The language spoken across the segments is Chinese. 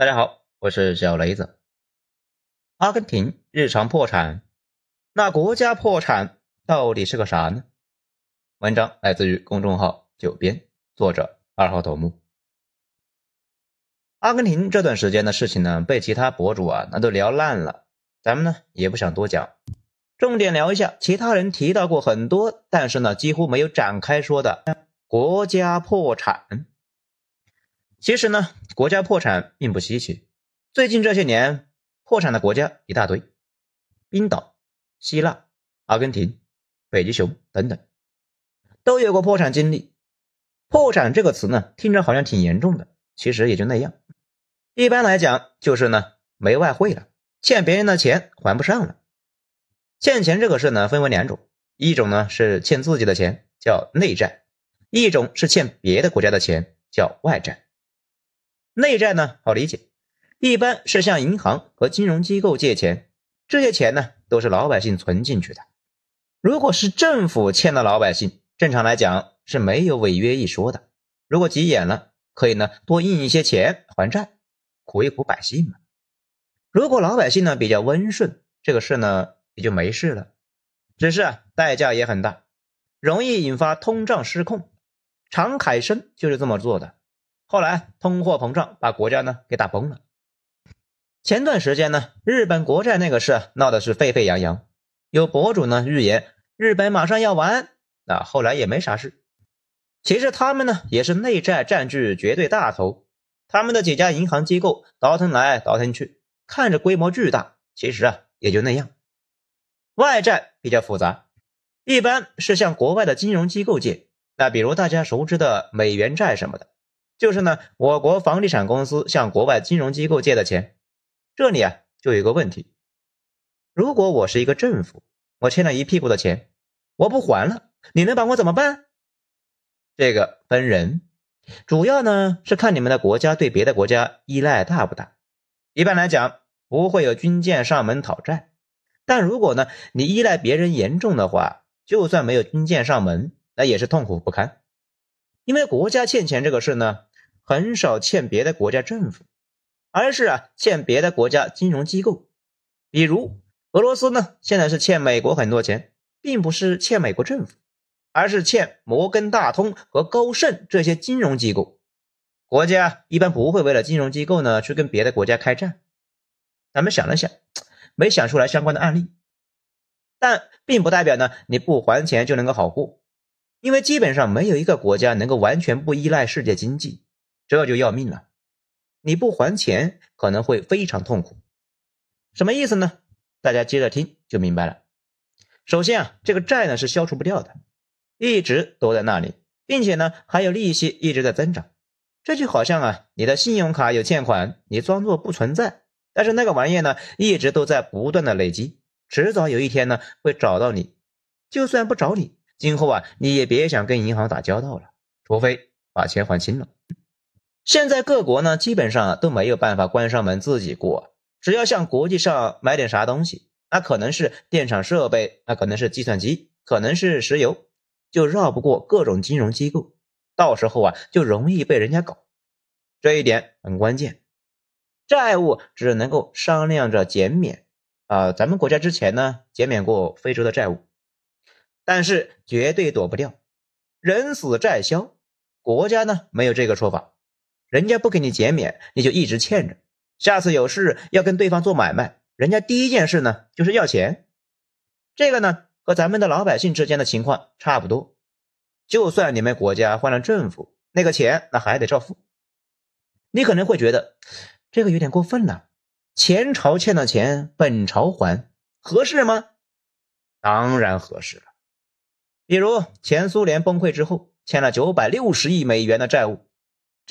大家好，我是小雷子。阿根廷日常破产，那国家破产到底是个啥呢？文章来自于公众号九编，作者二号头目。阿根廷这段时间的事情呢，被其他博主啊那都聊烂了，咱们呢也不想多讲，重点聊一下其他人提到过很多，但是呢几乎没有展开说的国家破产。其实呢，国家破产并不稀奇。最近这些年，破产的国家一大堆，冰岛、希腊、阿根廷、北极熊等等，都有过破产经历。破产这个词呢，听着好像挺严重的，其实也就那样。一般来讲，就是呢没外汇了，欠别人的钱还不上了。欠钱这个事呢，分为两种，一种呢是欠自己的钱，叫内债；一种是欠别的国家的钱，叫外债。内债呢好理解，一般是向银行和金融机构借钱，这些钱呢都是老百姓存进去的。如果是政府欠了老百姓，正常来讲是没有违约一说的。如果急眼了，可以呢多印一些钱还债，苦一苦百姓嘛。如果老百姓呢比较温顺，这个事呢也就没事了。只是啊代价也很大，容易引发通胀失控。常凯申就是这么做的。后来通货膨胀把国家呢给打崩了。前段时间呢，日本国债那个事闹的是沸沸扬扬，有博主呢预言日本马上要完，那后来也没啥事。其实他们呢也是内债占据绝对大头，他们的几家银行机构倒腾来倒腾去，看着规模巨大，其实啊也就那样。外债比较复杂，一般是向国外的金融机构借，那比如大家熟知的美元债什么的。就是呢，我国房地产公司向国外金融机构借的钱，这里啊就有一个问题：如果我是一个政府，我欠了一屁股的钱，我不还了，你能把我怎么办？这个分人，主要呢是看你们的国家对别的国家依赖大不大。一般来讲，不会有军舰上门讨债，但如果呢你依赖别人严重的话，就算没有军舰上门，那也是痛苦不堪。因为国家欠钱这个事呢。很少欠别的国家政府，而是啊欠别的国家金融机构，比如俄罗斯呢，现在是欠美国很多钱，并不是欠美国政府，而是欠摩根大通和高盛这些金融机构。国家一般不会为了金融机构呢去跟别的国家开战。咱们想了想，没想出来相关的案例，但并不代表呢你不还钱就能够好过，因为基本上没有一个国家能够完全不依赖世界经济。这就要命了，你不还钱可能会非常痛苦。什么意思呢？大家接着听就明白了。首先啊，这个债呢是消除不掉的，一直都在那里，并且呢还有利息一直在增长。这就好像啊，你的信用卡有欠款，你装作不存在，但是那个玩意呢一直都在不断的累积，迟早有一天呢会找到你。就算不找你，今后啊你也别想跟银行打交道了，除非把钱还清了。现在各国呢，基本上都没有办法关上门自己过。只要向国际上买点啥东西，那可能是电厂设备，那可能是计算机，可能是石油，就绕不过各种金融机构。到时候啊，就容易被人家搞。这一点很关键。债务只能够商量着减免啊，咱们国家之前呢减免过非洲的债务，但是绝对躲不掉人死债消。国家呢没有这个说法。人家不给你减免，你就一直欠着。下次有事要跟对方做买卖，人家第一件事呢就是要钱。这个呢和咱们的老百姓之间的情况差不多。就算你们国家换了政府，那个钱那还得照付。你可能会觉得这个有点过分了，前朝欠的钱本朝还，合适吗？当然合适了。比如前苏联崩溃之后，欠了九百六十亿美元的债务。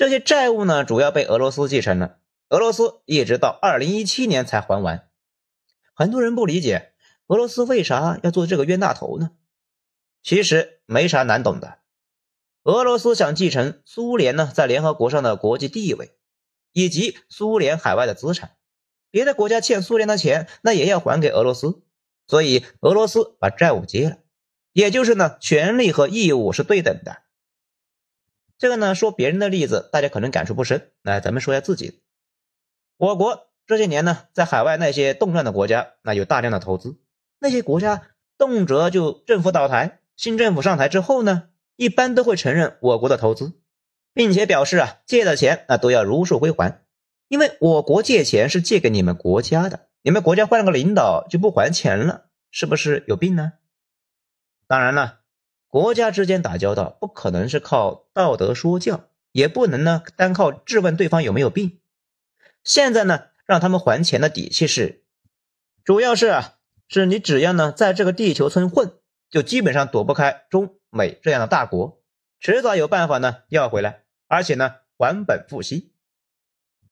这些债务呢，主要被俄罗斯继承了。俄罗斯一直到二零一七年才还完。很多人不理解俄罗斯为啥要做这个冤大头呢？其实没啥难懂的。俄罗斯想继承苏联呢在联合国上的国际地位，以及苏联海外的资产。别的国家欠苏联的钱，那也要还给俄罗斯。所以俄罗斯把债务接了，也就是呢，权利和义务是对等的。这个呢，说别人的例子，大家可能感触不深。来，咱们说一下自己。我国这些年呢，在海外那些动乱的国家，那有大量的投资，那些国家动辄就政府倒台，新政府上台之后呢，一般都会承认我国的投资，并且表示啊，借的钱那都要如数归还，因为我国借钱是借给你们国家的，你们国家换了个领导就不还钱了，是不是有病呢？当然了，国家之间打交道不可能是靠道德说教，也不能呢单靠质问对方有没有病。现在呢，让他们还钱的底气是，主要是啊，是你只要呢在这个地球村混，就基本上躲不开中美这样的大国，迟早有办法呢要回来，而且呢还本付息。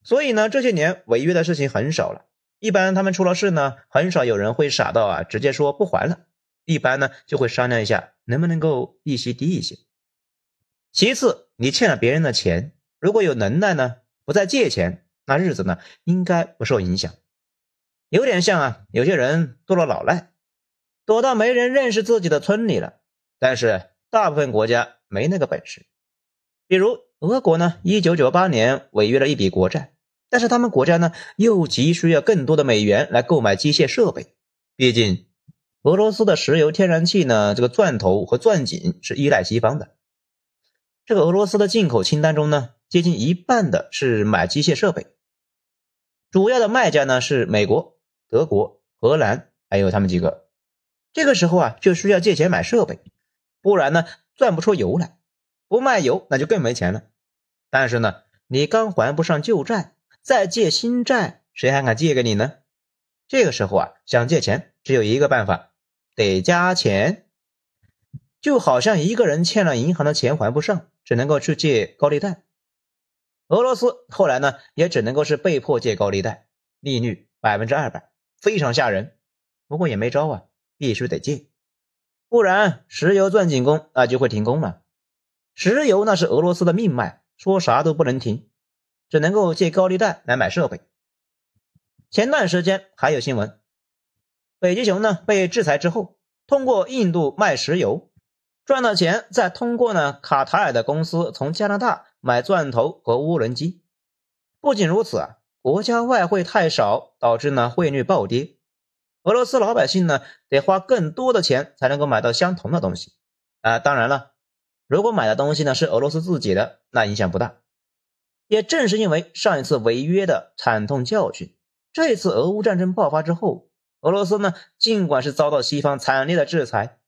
所以呢，这些年违约的事情很少了。一般他们出了事呢，很少有人会傻到啊直接说不还了，一般呢就会商量一下能不能够利息低一些。其次，你欠了别人的钱，如果有能耐呢，不再借钱。那日子呢，应该不受影响，有点像啊，有些人做了老赖，躲到没人认识自己的村里了。但是大部分国家没那个本事。比如俄国呢，一九九八年违约了一笔国债，但是他们国家呢，又急需要更多的美元来购买机械设备。毕竟俄罗斯的石油、天然气呢，这个钻头和钻井是依赖西方的。这个俄罗斯的进口清单中呢，接近一半的是买机械设备。主要的卖家呢是美国、德国、荷兰，还有他们几个。这个时候啊，就需要借钱买设备，不然呢赚不出油来。不卖油，那就更没钱了。但是呢，你刚还不上旧债，再借新债，谁还敢借给你呢？这个时候啊，想借钱只有一个办法，得加钱。就好像一个人欠了银行的钱还不上，只能够去借高利贷。俄罗斯后来呢，也只能够是被迫借高利贷，利率百分之二百，非常吓人。不过也没招啊，必须得借，不然石油钻井工那就会停工了。石油那是俄罗斯的命脉，说啥都不能停，只能够借高利贷来买设备。前段时间还有新闻，北极熊呢被制裁之后，通过印度卖石油赚到钱，再通过呢卡塔尔的公司从加拿大。买钻头和涡轮机，不仅如此啊，国家外汇太少，导致呢汇率暴跌，俄罗斯老百姓呢得花更多的钱才能够买到相同的东西啊。当然了，如果买的东西呢是俄罗斯自己的，那影响不大。也正是因为上一次违约的惨痛教训，这次俄乌战争爆发之后，俄罗斯呢尽管是遭到西方惨烈的制裁，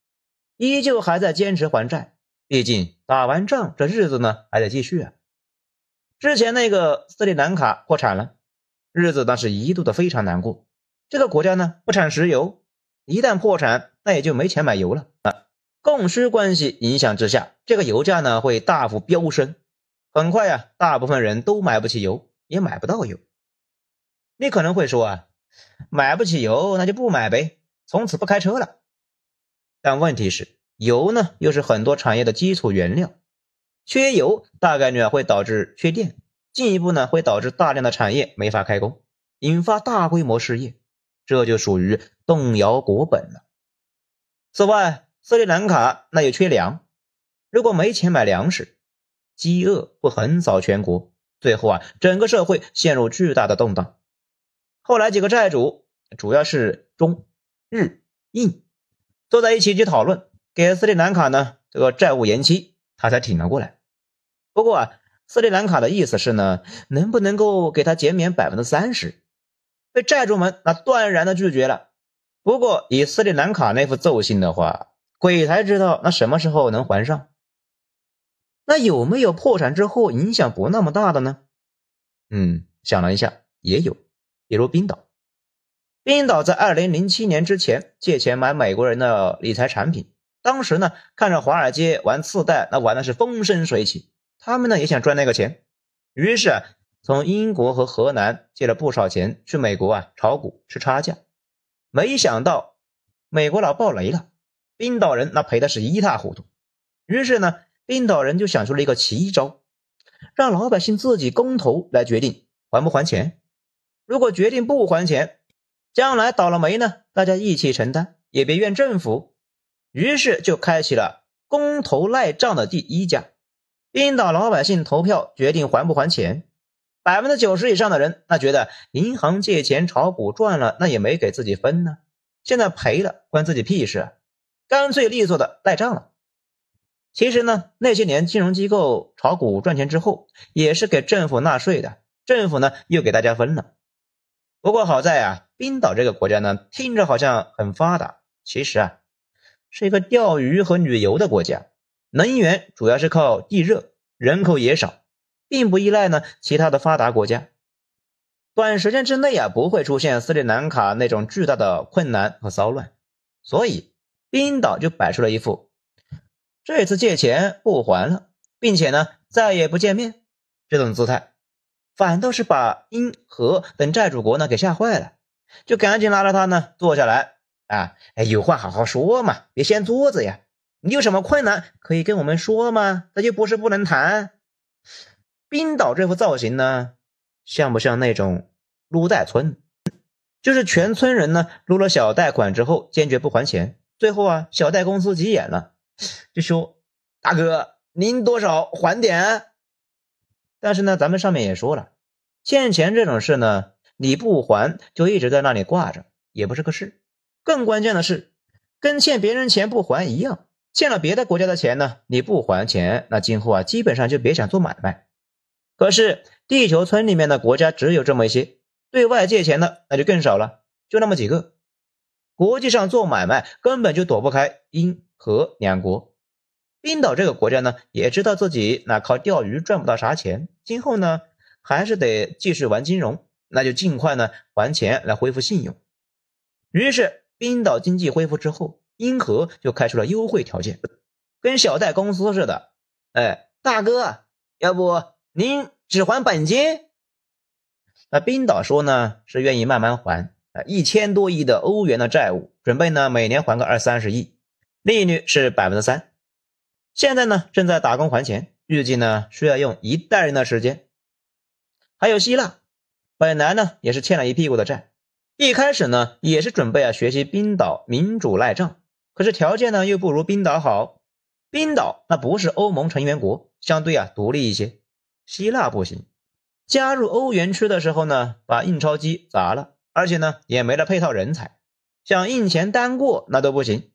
依旧还在坚持还债。毕竟打完仗，这日子呢还得继续啊。之前那个斯里兰卡破产了，日子那是一度的非常难过。这个国家呢不产石油，一旦破产，那也就没钱买油了啊。供需关系影响之下，这个油价呢会大幅飙升。很快呀，大部分人都买不起油，也买不到油。你可能会说啊，买不起油那就不买呗，从此不开车了。但问题是。油呢，又是很多产业的基础原料，缺油大概率啊会导致缺电，进一步呢会导致大量的产业没法开工，引发大规模失业，这就属于动摇国本了。此外，斯里兰卡那也缺粮，如果没钱买粮食，饥饿会横扫全国，最后啊整个社会陷入巨大的动荡。后来几个债主，主要是中日印，坐在一起去讨论。给斯里兰卡呢这个债务延期，他才挺了过来。不过啊，斯里兰卡的意思是呢，能不能够给他减免百分之三十？被债主们那断然的拒绝了。不过以斯里兰卡那副奏性的话，鬼才知道那什么时候能还上。那有没有破产之后影响不那么大的呢？嗯，想了一下，也有，比如冰岛。冰岛在二零零七年之前借钱买美国人的理财产品。当时呢，看着华尔街玩次贷，那玩的是风生水起。他们呢也想赚那个钱，于是啊，从英国和荷兰借了不少钱去美国啊炒股吃差价。没想到美国佬爆雷了，冰岛人那赔的是一塌糊涂。于是呢，冰岛人就想出了一个奇招，让老百姓自己公投来决定还不还钱。如果决定不还钱，将来倒了霉呢，大家一起承担，也别怨政府。于是就开启了公投赖账的第一家，冰岛老百姓投票决定还不还钱。百分之九十以上的人，那觉得银行借钱炒股赚了，那也没给自己分呢。现在赔了，关自己屁事，干脆利索的赖账了。其实呢，那些年金融机构炒股赚钱之后，也是给政府纳税的，政府呢又给大家分了。不过好在啊，冰岛这个国家呢，听着好像很发达，其实啊，是一个钓鱼和旅游的国家，能源主要是靠地热，人口也少。并不依赖呢其他的发达国家，短时间之内啊不会出现斯里兰卡那种巨大的困难和骚乱，所以冰岛就摆出了一副这次借钱不还了，并且呢再也不见面这种姿态，反倒是把英荷等债主国呢给吓坏了，就赶紧拉着他呢坐下来啊，哎有话好好说嘛，别掀桌子呀，你有什么困难可以跟我们说吗？那又不是不能谈。冰岛这副造型呢，像不像那种撸贷村？就是全村人呢撸了小贷款之后，坚决不还钱，最后啊，小贷公司急眼了，就说：“大哥，您多少还点？”但是呢，咱们上面也说了，欠钱这种事呢，你不还就一直在那里挂着，也不是个事。更关键的是，跟欠别人钱不还一样，欠了别的国家的钱呢，你不还钱，那今后啊，基本上就别想做买卖。可是地球村里面的国家只有这么一些，对外借钱的那就更少了，就那么几个。国际上做买卖根本就躲不开英荷两国。冰岛这个国家呢，也知道自己那靠钓鱼赚不到啥钱，今后呢还是得继续玩金融，那就尽快呢还钱来恢复信用。于是冰岛经济恢复之后，英荷就开出了优惠条件，跟小贷公司似的。哎，大哥，要不？您只还本金？那冰岛说呢，是愿意慢慢还啊，一千多亿的欧元的债务，准备呢每年还个二三十亿，利率是百分之三。现在呢正在打工还钱，预计呢需要用一代人的时间。还有希腊，本来呢也是欠了一屁股的债，一开始呢也是准备啊学习冰岛民主赖账，可是条件呢又不如冰岛好。冰岛那不是欧盟成员国，相对啊独立一些。希腊不行，加入欧元区的时候呢，把印钞机砸了，而且呢也没了配套人才，想印钱单过那都不行。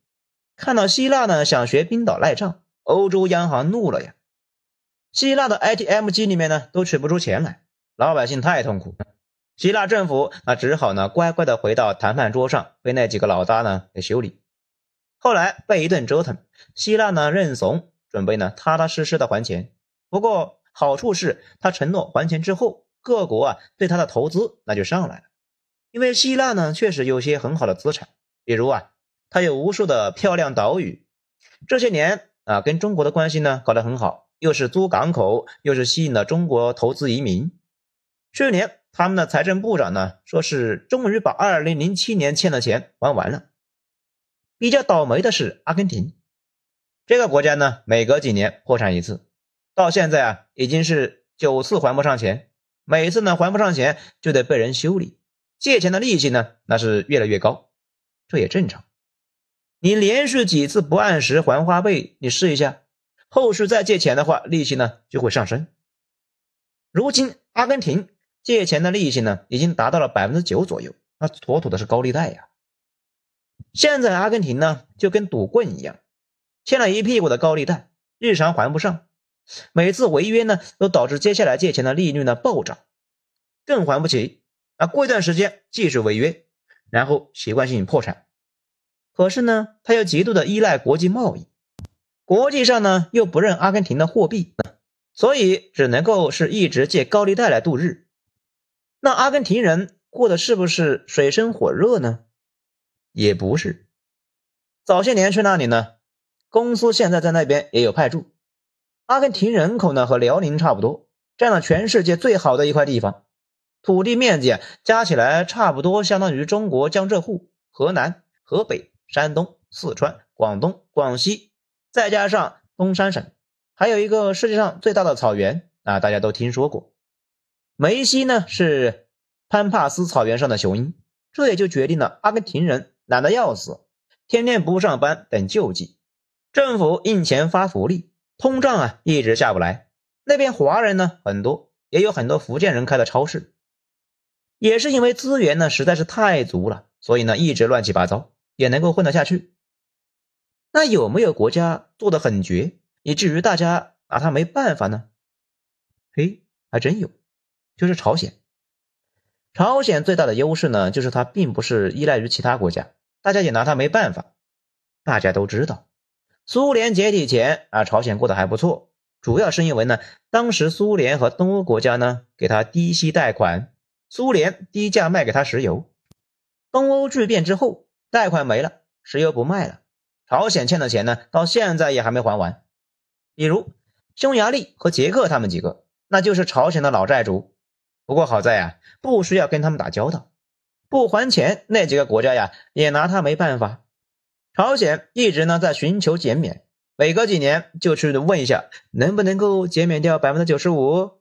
看到希腊呢想学冰岛赖账，欧洲央行怒了呀。希腊的 ATM 机里面呢都取不出钱来，老百姓太痛苦，希腊政府那只好呢乖乖的回到谈判桌上，被那几个老大呢给修理。后来被一顿折腾，希腊呢认怂，准备呢踏踏实实的还钱。不过。好处是他承诺还钱之后，各国啊对他的投资那就上来了。因为希腊呢确实有些很好的资产，比如啊，它有无数的漂亮岛屿。这些年啊，跟中国的关系呢搞得很好，又是租港口，又是吸引了中国投资移民。去年他们的财政部长呢说是终于把2007年欠的钱还完了。比较倒霉的是阿根廷，这个国家呢每隔几年破产一次。到现在啊，已经是九次还不上钱，每次呢还不上钱就得被人修理，借钱的利息呢那是越来越高，这也正常。你连续几次不按时还花呗，你试一下，后续再借钱的话，利息呢就会上升。如今阿根廷借钱的利息呢已经达到了百分之九左右，那妥妥的是高利贷呀。现在阿根廷呢就跟赌棍一样，欠了一屁股的高利贷，日常还不上。每次违约呢，都导致接下来借钱的利率呢暴涨，更还不起啊！过一段时间继续违约，然后习惯性破产。可是呢，他又极度的依赖国际贸易，国际上呢又不认阿根廷的货币，所以只能够是一直借高利贷来度日。那阿根廷人过的是不是水深火热呢？也不是。早些年去那里呢，公司现在在那边也有派驻。阿根廷人口呢和辽宁差不多，占了全世界最好的一块地方，土地面积加起来差不多相当于中国江浙沪、河南、河北、山东、四川、广东、广西，再加上东三省，还有一个世界上最大的草原啊，大家都听说过，梅西呢是潘帕斯草原上的雄鹰，这也就决定了阿根廷人懒得要死，天天不上班等救济，政府印钱发福利。通胀啊，一直下不来。那边华人呢很多，也有很多福建人开的超市。也是因为资源呢实在是太足了，所以呢一直乱七八糟也能够混得下去。那有没有国家做的很绝，以至于大家拿他没办法呢？嘿，还真有，就是朝鲜。朝鲜最大的优势呢，就是它并不是依赖于其他国家，大家也拿它没办法。大家都知道，苏联解体前啊，朝鲜过得还不错，主要是因为呢，当时苏联和东欧国家呢给他低息贷款，苏联低价卖给他石油。东欧剧变之后，贷款没了，石油不卖了。朝鲜欠的钱呢，到现在也还没还完。比如匈牙利和捷克他们几个，那就是朝鲜的老债主。不过好在呀，不需要跟他们打交道，不还钱，那几个国家呀也拿他没办法。朝鲜一直呢在寻求减免，每隔几年就去问一下，能不能够减免掉百分之九十五，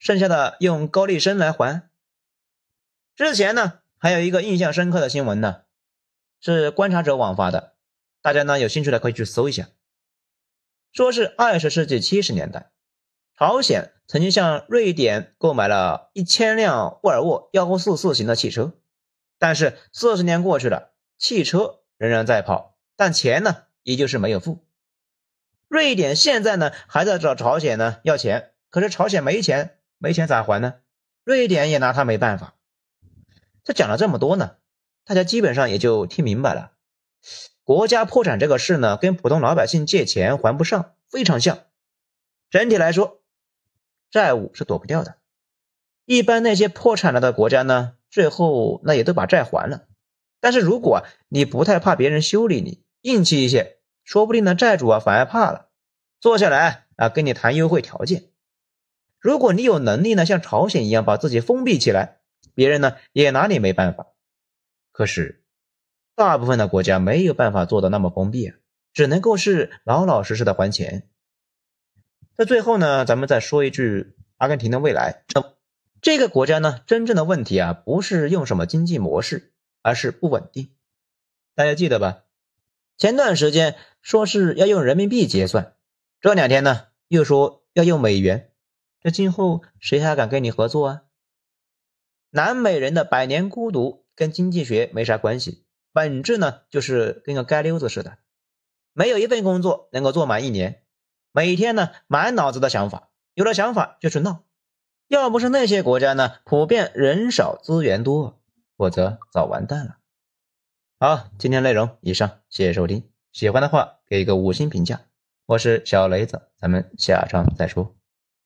剩下的用高利生来还。之前呢还有一个印象深刻的新闻呢，是观察者网发的。大家呢有兴趣的可以去搜一下，说是二十世纪七十年代，朝鲜曾经向瑞典购买了一千辆沃尔沃幺四四型的汽车，但是四十年过去了，汽车仍然在跑，但钱呢依旧是没有付。瑞典现在呢还在找朝鲜呢要钱，可是朝鲜没钱，没钱咋还呢？瑞典也拿他没办法。这讲了这么多呢，大家基本上也就听明白了。国家破产这个事呢，跟普通老百姓借钱还不上非常像。整体来说，债务是躲不掉的。一般那些破产了的国家呢，最后那也都把债还了。但是如果你不太怕别人修理你，硬气一些，说不定呢债主啊反而怕了，坐下来啊跟你谈优惠条件。如果你有能力呢，像朝鲜一样把自己封闭起来，别人呢也拿你没办法。可是。大部分的国家没有办法做到那么封闭，只能够是老老实实的还钱。在最后呢，咱们再说一句，阿根廷的未来，这个国家呢，真正的问题啊，不是用什么经济模式，而是不稳定。大家记得吧？前段时间说是要用人民币结算，这两天呢又说要用美元，这今后谁还敢跟你合作啊？南美人的百年孤独跟经济学没啥关系。本质呢，就是跟个街溜子似的，没有一份工作能够做满一年，每天呢满脑子的想法，有了想法就去闹。要不是那些国家呢普遍人少资源多，否则早完蛋了。好，今天内容以上，谢谢收听，喜欢的话给一个五星评价。我是小雷子，咱们下章再说。